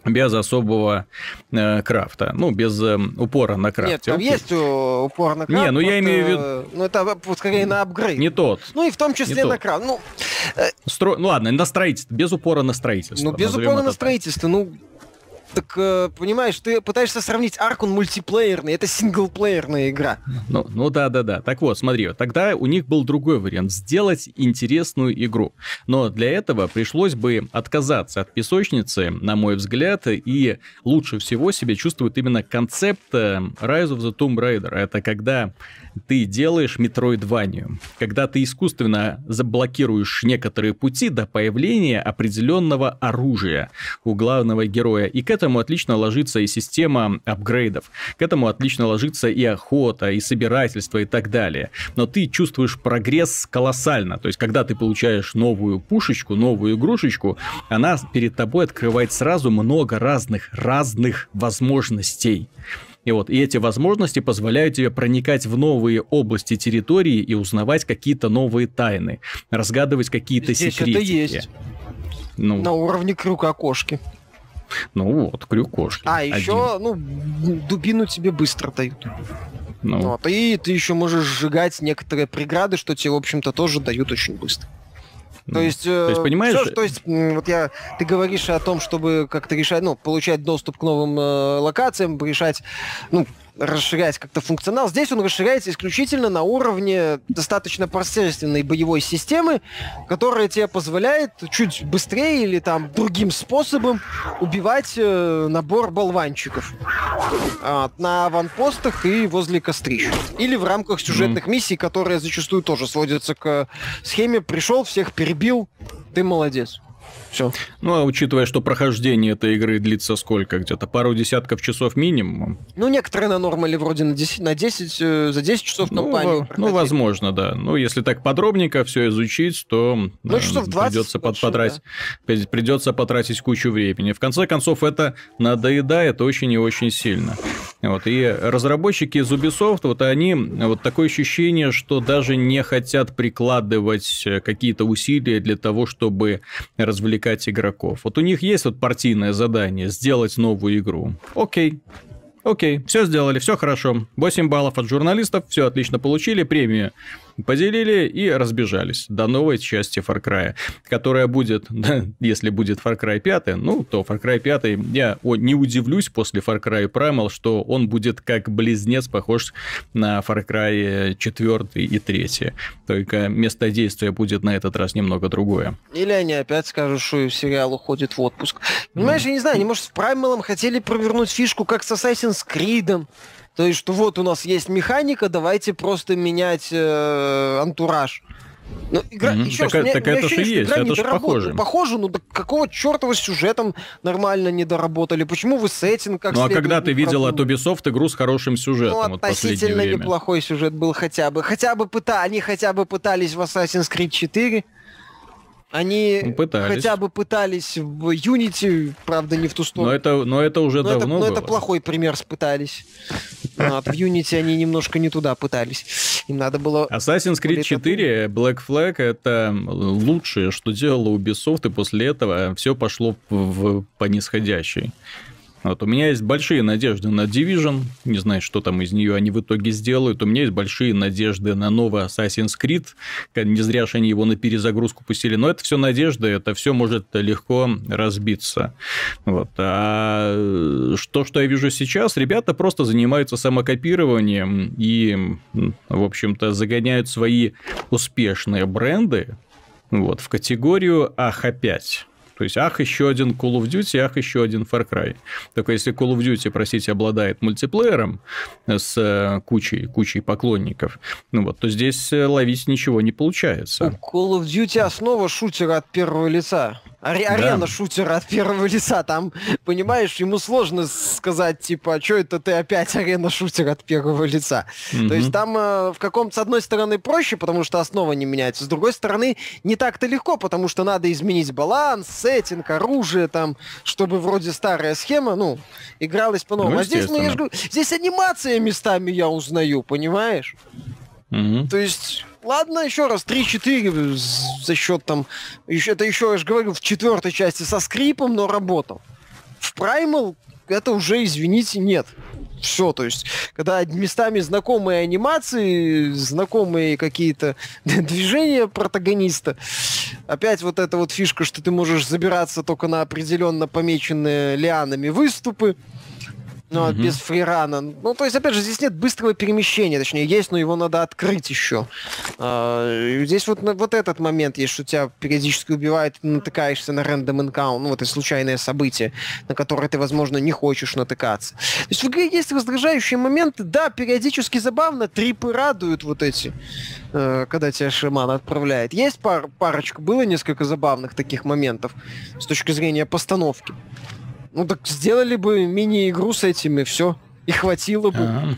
без особого э, крафта, ну, без э, упора на крафт. Нет, там Окей. есть упор на крафт. Не, ну я имею в виду... Ну, это скорее на апгрейд. Не тот. Ну, и в том числе не на крафт. Ну, Стро... ну, ладно, на строительство, без упора на строительство. ну без упора на строительство, ну, так, э, понимаешь, ты пытаешься сравнить Арк, он мультиплеерный, это синглплеерная игра. Ну, ну да, да, да. Так вот, смотри, тогда у них был другой вариант сделать интересную игру. Но для этого пришлось бы отказаться от песочницы, на мой взгляд, и лучше всего себя чувствует именно концепт э, Rise of the Tomb Raider. Это когда ты делаешь метроидванию, когда ты искусственно заблокируешь некоторые пути до появления определенного оружия у главного героя. И к этому отлично ложится и система апгрейдов, к этому отлично ложится и охота, и собирательство и так далее. Но ты чувствуешь прогресс колоссально. То есть, когда ты получаешь новую пушечку, новую игрушечку, она перед тобой открывает сразу много разных, разных возможностей. И вот и эти возможности позволяют тебе проникать в новые области территории и узнавать какие-то новые тайны, разгадывать какие-то секретики. это есть. Ну, На уровне крюка кошки. Ну вот, крюк кошки. А, Один. еще, ну, дубину тебе быстро дают. Ну, Вот, и ты еще можешь сжигать некоторые преграды, что тебе, в общем-то, тоже дают очень быстро. То ну. есть, То есть, э, понимаешь- всё, то есть, вот я, ты говоришь о том, чтобы как-то решать, ну, получать доступ к новым э, локациям, решать, ну, расширять как-то функционал. Здесь он расширяется исключительно на уровне достаточно пространственной боевой системы, которая тебе позволяет чуть быстрее или там другим способом убивать э, набор болванчиков э, на аванпостах и возле кострищ. Или в рамках сюжетных mm. миссий, которые зачастую тоже сводятся к схеме «пришел, всех перебил, ты молодец». Все. Ну, а учитывая, что прохождение этой игры длится сколько? Где-то пару десятков часов минимум? Ну, некоторые на нормале вроде на 10, на 10 э, за 10 часов ну, компанию. Ну, возможно, да. Ну, если так подробненько все изучить, то ну, часов 20 придется, под, потратить, да. придется потратить кучу времени. В конце концов, это надоедает очень и очень сильно. Вот. И разработчики из Ubisoft, вот они, вот такое ощущение, что даже не хотят прикладывать какие-то усилия для того, чтобы развлекать игроков. Вот у них есть вот партийное задание сделать новую игру. Окей, Окей, все сделали, все хорошо. 8 баллов от журналистов, все отлично получили, премию поделили и разбежались до новой части Far Cry, которая будет, если будет Far Cry 5, ну, то Far Cry 5, я не удивлюсь после Far Cry Primal, что он будет как близнец похож на Far Cry 4 и 3. Только место действия будет на этот раз немного другое. Или они опять скажут, что сериал уходит в отпуск. Понимаешь, mm. я не знаю, они, может, с Primal хотели провернуть фишку, как с Assassin's Creed. То есть, что вот у нас есть механика, давайте просто менять э, антураж. Ну, игра, mm-hmm. еще так, раз, так меня, это же есть, это же похоже. Похоже, ну да какого с сюжетом нормально не доработали? Почему вы сеттинг как Ну а когда ты видел от Ubisoft игру с хорошим сюжетом? Ну, относительно вот неплохой сюжет был хотя бы. Хотя бы пыта, они хотя бы пытались в Assassin's Creed 4 они пытались. хотя бы пытались в Unity, правда, не в ту сторону. Но это, но это уже но давно это, Но было. это плохой пример пытались. Вот, в Unity они немножко не туда пытались. Им надо было... Assassin's Creed 4, Black Flag — это лучшее, что делала Ubisoft, и после этого все пошло в, по нисходящей. Вот у меня есть большие надежды на Division. Не знаю, что там из нее они в итоге сделают. У меня есть большие надежды на новый Assassin's Creed. Не зря же они его на перезагрузку пустили. Но это все надежды, это все может легко разбиться. Вот. А то, что я вижу сейчас, ребята просто занимаются самокопированием и, в общем-то, загоняют свои успешные бренды вот, в категорию «Ах, опять». То есть, ах, еще один Call of Duty, ах, еще один Far Cry. Только если Call of Duty, простите, обладает мультиплеером с э, кучей, кучей поклонников, ну вот, то здесь э, ловить ничего не получается. Call of Duty основа шутера от первого лица. Аре- да. Арена шутера от первого лица. Там, понимаешь, ему сложно сказать, типа, а что это ты опять арена шутера от первого лица. Mm-hmm. То есть там э, в каком-то, с одной стороны, проще, потому что основа не меняется. С другой стороны, не так-то легко, потому что надо изменить баланс, сеттинг, оружие, там, чтобы вроде старая схема, ну, игралась по-новому. Ну, а здесь, ну, я говорю, здесь анимация местами я узнаю, понимаешь? Mm-hmm. То есть Ладно, еще раз, 3-4 за счет там... Еще, это еще, я же говорю, в четвертой части со скрипом, но работал. В Primal это уже, извините, нет. Все, то есть, когда местами знакомые анимации, знакомые какие-то движения протагониста, опять вот эта вот фишка, что ты можешь забираться только на определенно помеченные лианами выступы, ну, угу. без фрирана. Ну, то есть, опять же, здесь нет быстрого перемещения, точнее, есть, но его надо открыть еще. А, здесь вот, вот этот момент есть, что тебя периодически убивают, ты натыкаешься на рандом энкаунт, ну, вот это случайное событие, на которое ты, возможно, не хочешь натыкаться. То есть в игре есть раздражающие моменты, да, периодически забавно, трипы радуют вот эти, э, когда тебя шаман отправляет. Есть пар, парочка, было несколько забавных таких моментов с точки зрения постановки. Ну так сделали бы мини-игру с этими, все. И хватило бы. А-а-а.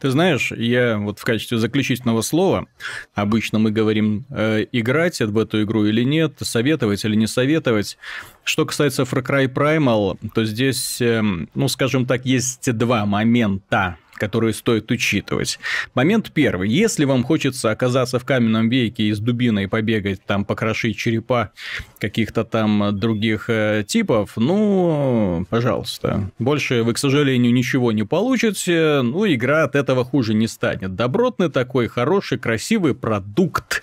Ты знаешь, я вот в качестве заключительного слова, обычно мы говорим, э, играть в эту игру или нет, советовать или не советовать. Что касается Far Cry Primal, то здесь, э, ну, скажем так, есть два момента, которые стоит учитывать. Момент первый. Если вам хочется оказаться в каменном веке и с дубиной побегать, там, покрошить черепа каких-то там других э, типов, ну, пожалуйста. Больше вы, к сожалению, ничего не получите, ну, игра от этого хуже не станет. Добротный такой, хороший, красивый продукт.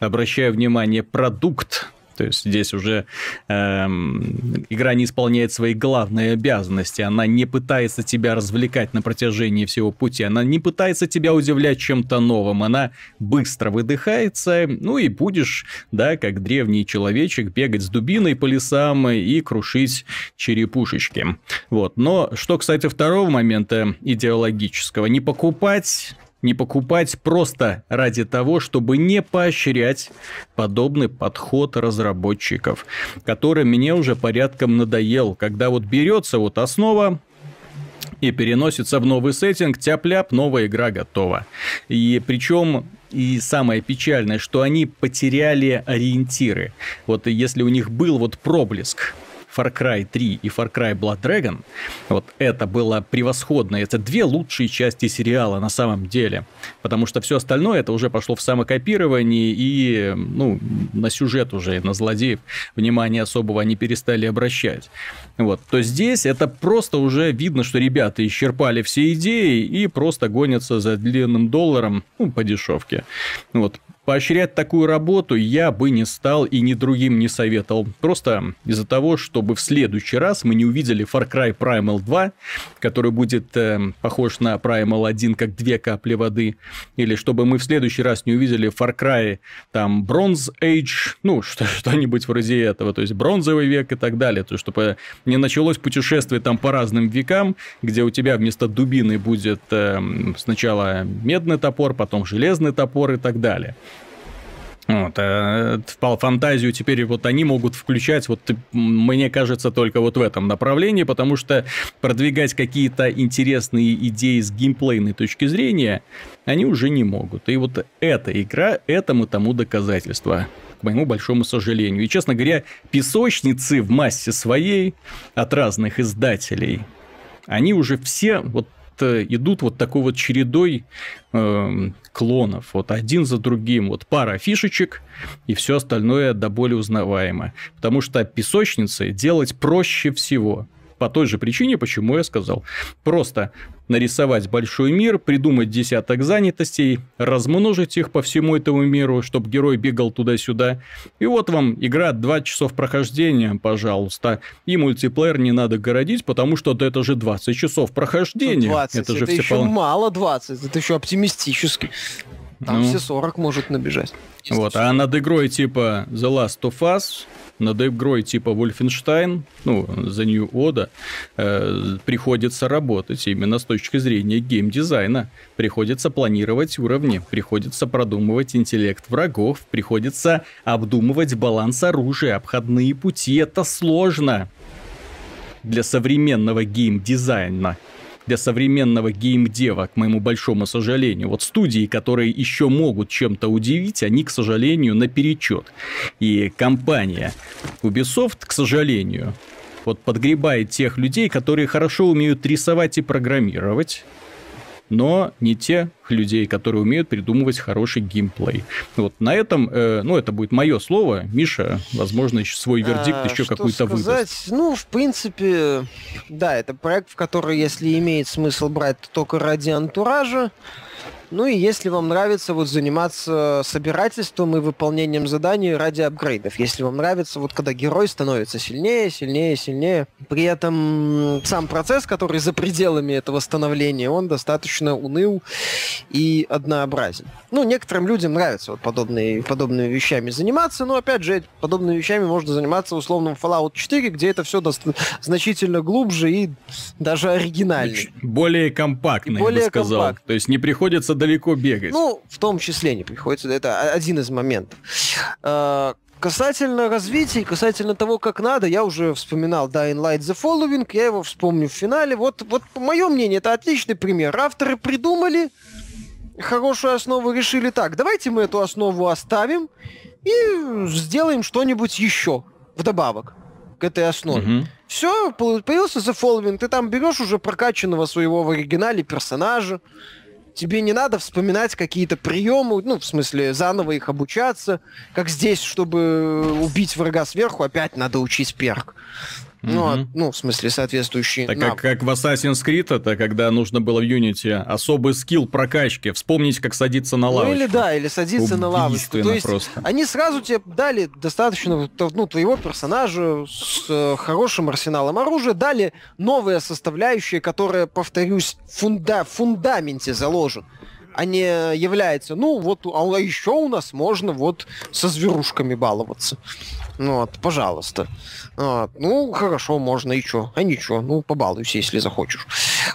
Обращаю внимание, продукт То есть здесь уже эм, игра не исполняет свои главные обязанности, она не пытается тебя развлекать на протяжении всего пути, она не пытается тебя удивлять чем-то новым, она быстро выдыхается, ну и будешь, да, как древний человечек, бегать с дубиной по лесам и крушить черепушечки. Вот. Но что, кстати, второго момента идеологического, не покупать не покупать просто ради того, чтобы не поощрять подобный подход разработчиков, который мне уже порядком надоел, когда вот берется вот основа, и переносится в новый сеттинг, тяп-ляп, новая игра готова. И причем и самое печальное, что они потеряли ориентиры. Вот если у них был вот проблеск Far Cry 3 и Far Cry Blood Dragon, вот это было превосходно. Это две лучшие части сериала на самом деле. Потому что все остальное это уже пошло в самокопирование и ну, на сюжет уже, на злодеев внимания особого они перестали обращать. Вот. То здесь это просто уже видно, что ребята исчерпали все идеи и просто гонятся за длинным долларом ну, по дешевке. Вот. Поощрять такую работу я бы не стал и ни другим не советовал. Просто из-за того, чтобы в следующий раз мы не увидели Far Cry Primal 2, который будет э, похож на Primal 1 как две капли воды. Или чтобы мы в следующий раз не увидели Far Cry там Bronze Age, ну что, что-нибудь вроде этого, то есть бронзовый век и так далее. То есть чтобы не началось путешествие там по разным векам, где у тебя вместо дубины будет э, сначала медный топор, потом железный топор и так далее. Вот, а фантазию теперь вот они могут включать, вот мне кажется, только вот в этом направлении, потому что продвигать какие-то интересные идеи с геймплейной точки зрения они уже не могут. И вот эта игра этому тому доказательство к моему большому сожалению. И, честно говоря, песочницы в массе своей от разных издателей, они уже все вот Э, идут вот такой вот чередой э, клонов, вот один за другим, вот пара фишечек, и все остальное до боли узнаваемо. Потому что песочницы делать проще всего по той же причине, почему я сказал. Просто нарисовать большой мир, придумать десяток занятостей, размножить их по всему этому миру, чтобы герой бегал туда-сюда. И вот вам игра 2 часов прохождения, пожалуйста. И мультиплеер не надо городить, потому что это же 20 часов прохождения. 20, это, это же еще пол... мало 20, это еще оптимистически. Там ну, все 40 может набежать. Вот, а над игрой типа The Last of Us над игрой типа Wolfenstein, ну, за New Oda, э, приходится работать именно с точки зрения геймдизайна. Приходится планировать уровни, приходится продумывать интеллект врагов, приходится обдумывать баланс оружия, обходные пути. Это сложно для современного геймдизайна для современного геймдева, к моему большому сожалению. Вот студии, которые еще могут чем-то удивить, они, к сожалению, наперечет. И компания Ubisoft, к сожалению, вот подгребает тех людей, которые хорошо умеют рисовать и программировать, но не тех людей, которые умеют придумывать хороший геймплей. Вот на этом, э, ну, это будет мое слово. Миша, возможно, еще свой вердикт а, еще какой-то выдаст. Ну, в принципе, да, это проект, в который, если имеет смысл брать, то только ради антуража. Ну и если вам нравится вот заниматься собирательством и выполнением заданий ради апгрейдов, если вам нравится вот когда герой становится сильнее, сильнее, сильнее, при этом сам процесс, который за пределами этого становления, он достаточно уныл и однообразен. Ну, некоторым людям нравится вот подобные, подобными вещами заниматься, но опять же, подобными вещами можно заниматься условно в Fallout 4, где это все значительно глубже и даже оригинальнее. Более компактно, более я бы сказал. Компактно. То есть не приходится далеко бегать. Ну, в том числе не приходится. Это один из моментов. А, касательно развития, касательно того, как надо, я уже вспоминал Dying Light The Following, я его вспомню в финале. Вот, вот мое мнение, это отличный пример. Авторы придумали хорошую основу, решили так, давайте мы эту основу оставим и сделаем что-нибудь еще вдобавок к этой основе. Угу. Все, появился The Following, ты там берешь уже прокачанного своего в оригинале персонажа, тебе не надо вспоминать какие-то приемы, ну, в смысле, заново их обучаться, как здесь, чтобы убить врага сверху, опять надо учить перк. Ну, mm ну, в смысле, соответствующие Так как, как в Assassin's Creed, это когда нужно было в Unity особый скилл прокачки, вспомнить, как садиться на лавочку. Ну или да, или садиться на лавочку. То есть просто. они сразу тебе дали достаточно ну, твоего персонажа с э, хорошим арсеналом оружия, дали новые составляющие, которые, повторюсь, фунда, в фундаменте заложен а не является, ну вот, а еще у нас можно вот со зверушками баловаться. Ну вот, пожалуйста. Вот. Ну, хорошо, можно и что. А ничего, ну, побалуйся, если захочешь.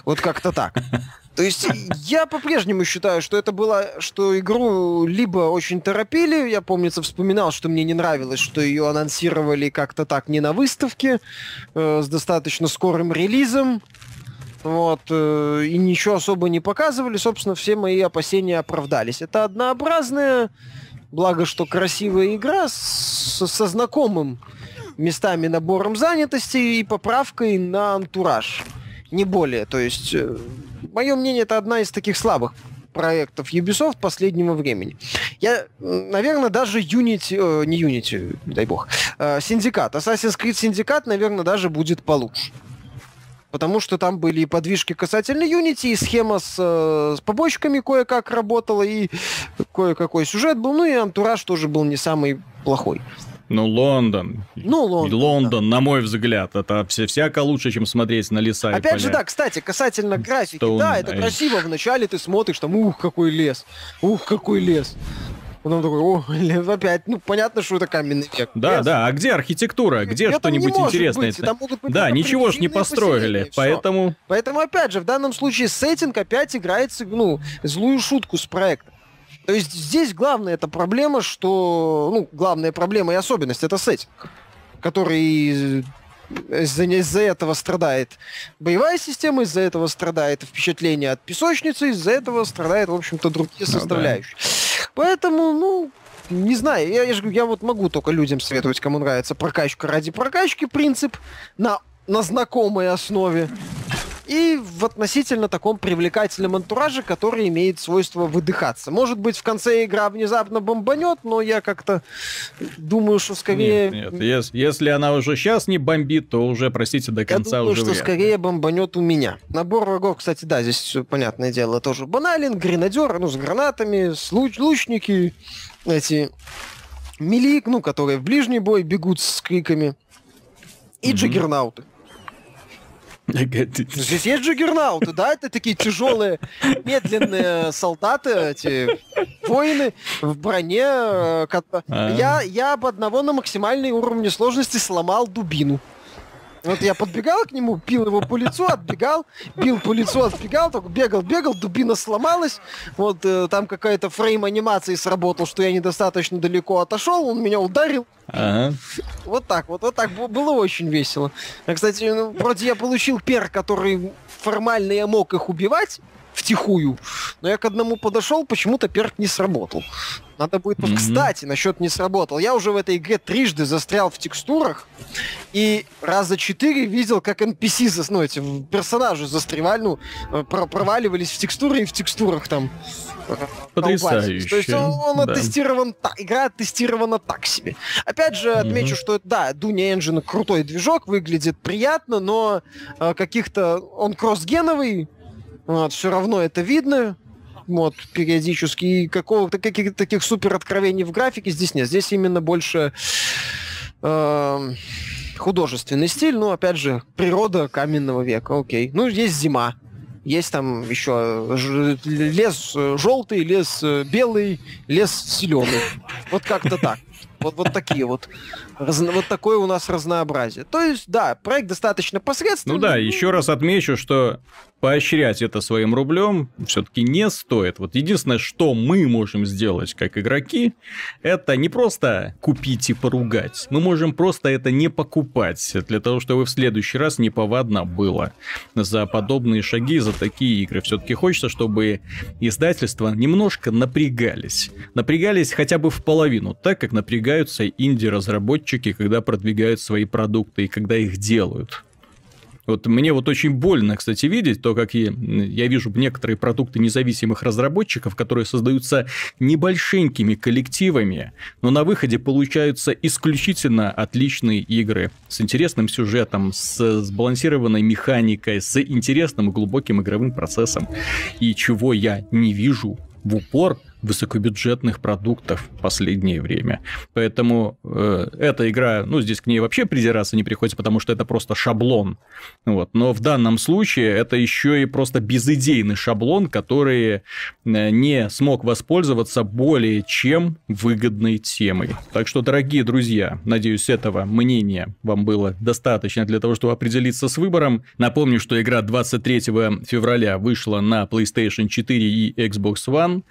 Вот как-то так. То есть я по-прежнему считаю, что это было, что игру либо очень торопили, я, помнится, вспоминал, что мне не нравилось, что ее анонсировали как-то так не на выставке, э, с достаточно скорым релизом, вот, э, и ничего особо не показывали, собственно, все мои опасения оправдались. Это однообразная, благо, что красивая игра с, со знакомым местами набором занятости и поправкой на антураж. Не более. То есть, э, мое мнение, это одна из таких слабых проектов Ubisoft последнего времени. Я, наверное, даже Unity, э, не Unity, дай бог, э, Syndicate, Assassin's Creed Syndicate, наверное, даже будет получше. Потому что там были и подвижки касательно Unity, и схема с, э, с побочками кое-как работала, и кое-какой сюжет был, ну и антураж тоже был не самый плохой. Ну, Лондон. Ну, Лондон. Лондон, да. на мой взгляд, это все всяко лучше, чем смотреть на леса Опять и поля. же, да, кстати, касательно графики, Stone да, это красиво. Вначале ты смотришь, там, ух, какой лес, ух, какой лес. Потом такой, о, опять, ну, понятно, что это каменный век. Да, Лес. да, а где архитектура? Где что-нибудь интересное? Быть. Там могут быть да, ничего ж не построили, поэтому... Поэтому, опять же, в данном случае сеттинг опять играется, ну, злую шутку с проектом. То есть здесь главная эта проблема, что... Ну, главная проблема и особенность — это сеттинг, который из-за, из-за этого страдает боевая система, из-за этого страдает впечатление от песочницы, из-за этого страдает, в общем-то, другие составляющие. Ну, да. Поэтому, ну, не знаю, я, я, я вот могу только людям советовать, кому нравится прокачка ради прокачки принцип на, на знакомой основе и в относительно таком привлекательном антураже, который имеет свойство выдыхаться. Может быть, в конце игра внезапно бомбанет, но я как-то думаю, что скорее... Нет, нет. Если, если она уже сейчас не бомбит, то уже, простите, до конца я думаю, уже что вряд. скорее бомбанет у меня. Набор врагов, кстати, да, здесь все понятное дело, тоже банален. Гренадер, ну, с гранатами, с луч, лучники, эти милик, ну, которые в ближний бой бегут с криками. И mm-hmm. джиггернауты. Здесь есть джиггернауты, да? Это такие тяжелые, медленные солдаты, эти воины в броне. Э, а. Я, я об одного на максимальной уровне сложности сломал дубину. Вот я подбегал к нему, бил его по лицу, отбегал, бил по лицу, отбегал, только бегал, бегал, дубина сломалась. Вот э, там какая-то фрейм анимации сработал, что я недостаточно далеко отошел, он меня ударил. Ага. Вот так вот, вот так было очень весело. А, кстати, ну, вроде я получил пер, который формально я мог их убивать, втихую. Но я к одному подошел, почему-то перк не сработал. Надо будет... Mm-hmm. Кстати, насчет не сработал. Я уже в этой игре трижды застрял в текстурах, и раза четыре видел, как NPC, ну, эти персонажи застревали, ну, э, проваливались в текстуры и в текстурах там э, Потрясающе. То есть он, он да. оттестирован так, игра оттестирована так себе. Опять же, отмечу, mm-hmm. что да, Дуня Engine крутой движок, выглядит приятно, но э, каких-то... Он кроссгеновый, вот, все равно это видно. Вот, периодически. И какого-то каких-то таких супер откровений в графике здесь нет. Здесь именно больше э, художественный стиль. Ну, опять же, природа каменного века. Окей. Ну, есть зима. Есть там еще лес желтый, лес белый, лес зеленый. Вот как-то так. Вот, вот такие вот. Раз, вот такое у нас разнообразие. То есть, да, проект достаточно посредственный. Ну да, еще раз отмечу, что поощрять это своим рублем все-таки не стоит. Вот единственное, что мы можем сделать как игроки, это не просто купить и поругать. Мы можем просто это не покупать, для того, чтобы в следующий раз не повадно было за подобные шаги, за такие игры. Все-таки хочется, чтобы издательства немножко напрягались. Напрягались хотя бы в половину, так как напрягаются инди-разработчики, когда продвигают свои продукты и когда их делают. Вот мне вот очень больно, кстати, видеть то, как я, я вижу некоторые продукты независимых разработчиков, которые создаются небольшенькими коллективами, но на выходе получаются исключительно отличные игры с интересным сюжетом, с сбалансированной механикой, с интересным и глубоким игровым процессом. И чего я не вижу в упор высокобюджетных продуктов в последнее время. Поэтому э, эта игра, ну, здесь к ней вообще придираться не приходится, потому что это просто шаблон. Вот. Но в данном случае это еще и просто безыдейный шаблон, который э, не смог воспользоваться более чем выгодной темой. Так что, дорогие друзья, надеюсь, этого мнения вам было достаточно для того, чтобы определиться с выбором. Напомню, что игра 23 февраля вышла на PlayStation 4 и Xbox One.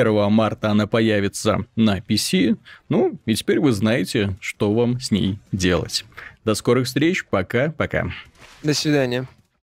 1 марта она появится на PC. Ну, и теперь вы знаете, что вам с ней делать. До скорых встреч. Пока-пока. До свидания.